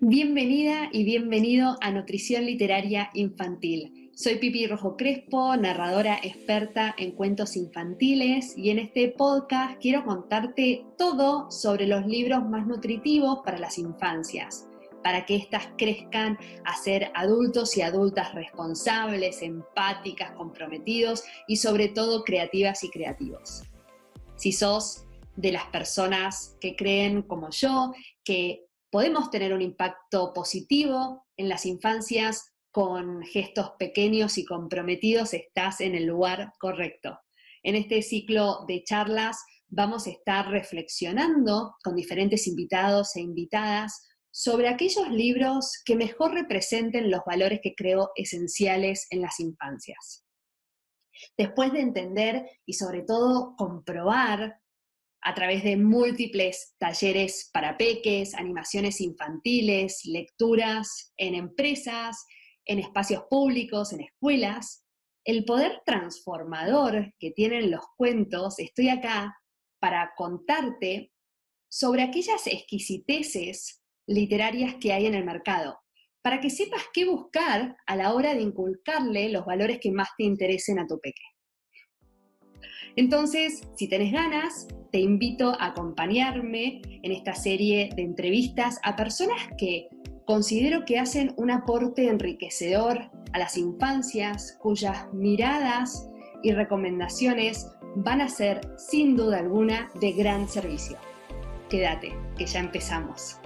Bienvenida y bienvenido a Nutrición Literaria Infantil. Soy Pipi Rojo Crespo, narradora experta en cuentos infantiles y en este podcast quiero contarte todo sobre los libros más nutritivos para las infancias, para que éstas crezcan a ser adultos y adultas responsables, empáticas, comprometidos y sobre todo creativas y creativos. Si sos de las personas que creen como yo que podemos tener un impacto positivo en las infancias con gestos pequeños y comprometidos, estás en el lugar correcto. En este ciclo de charlas vamos a estar reflexionando con diferentes invitados e invitadas sobre aquellos libros que mejor representen los valores que creo esenciales en las infancias. Después de entender y sobre todo comprobar a través de múltiples talleres para peques, animaciones infantiles, lecturas en empresas, en espacios públicos, en escuelas. El poder transformador que tienen los cuentos, estoy acá para contarte sobre aquellas exquisiteces literarias que hay en el mercado, para que sepas qué buscar a la hora de inculcarle los valores que más te interesen a tu peque. Entonces, si tenés ganas, te invito a acompañarme en esta serie de entrevistas a personas que considero que hacen un aporte enriquecedor a las infancias, cuyas miradas y recomendaciones van a ser sin duda alguna de gran servicio. Quédate, que ya empezamos.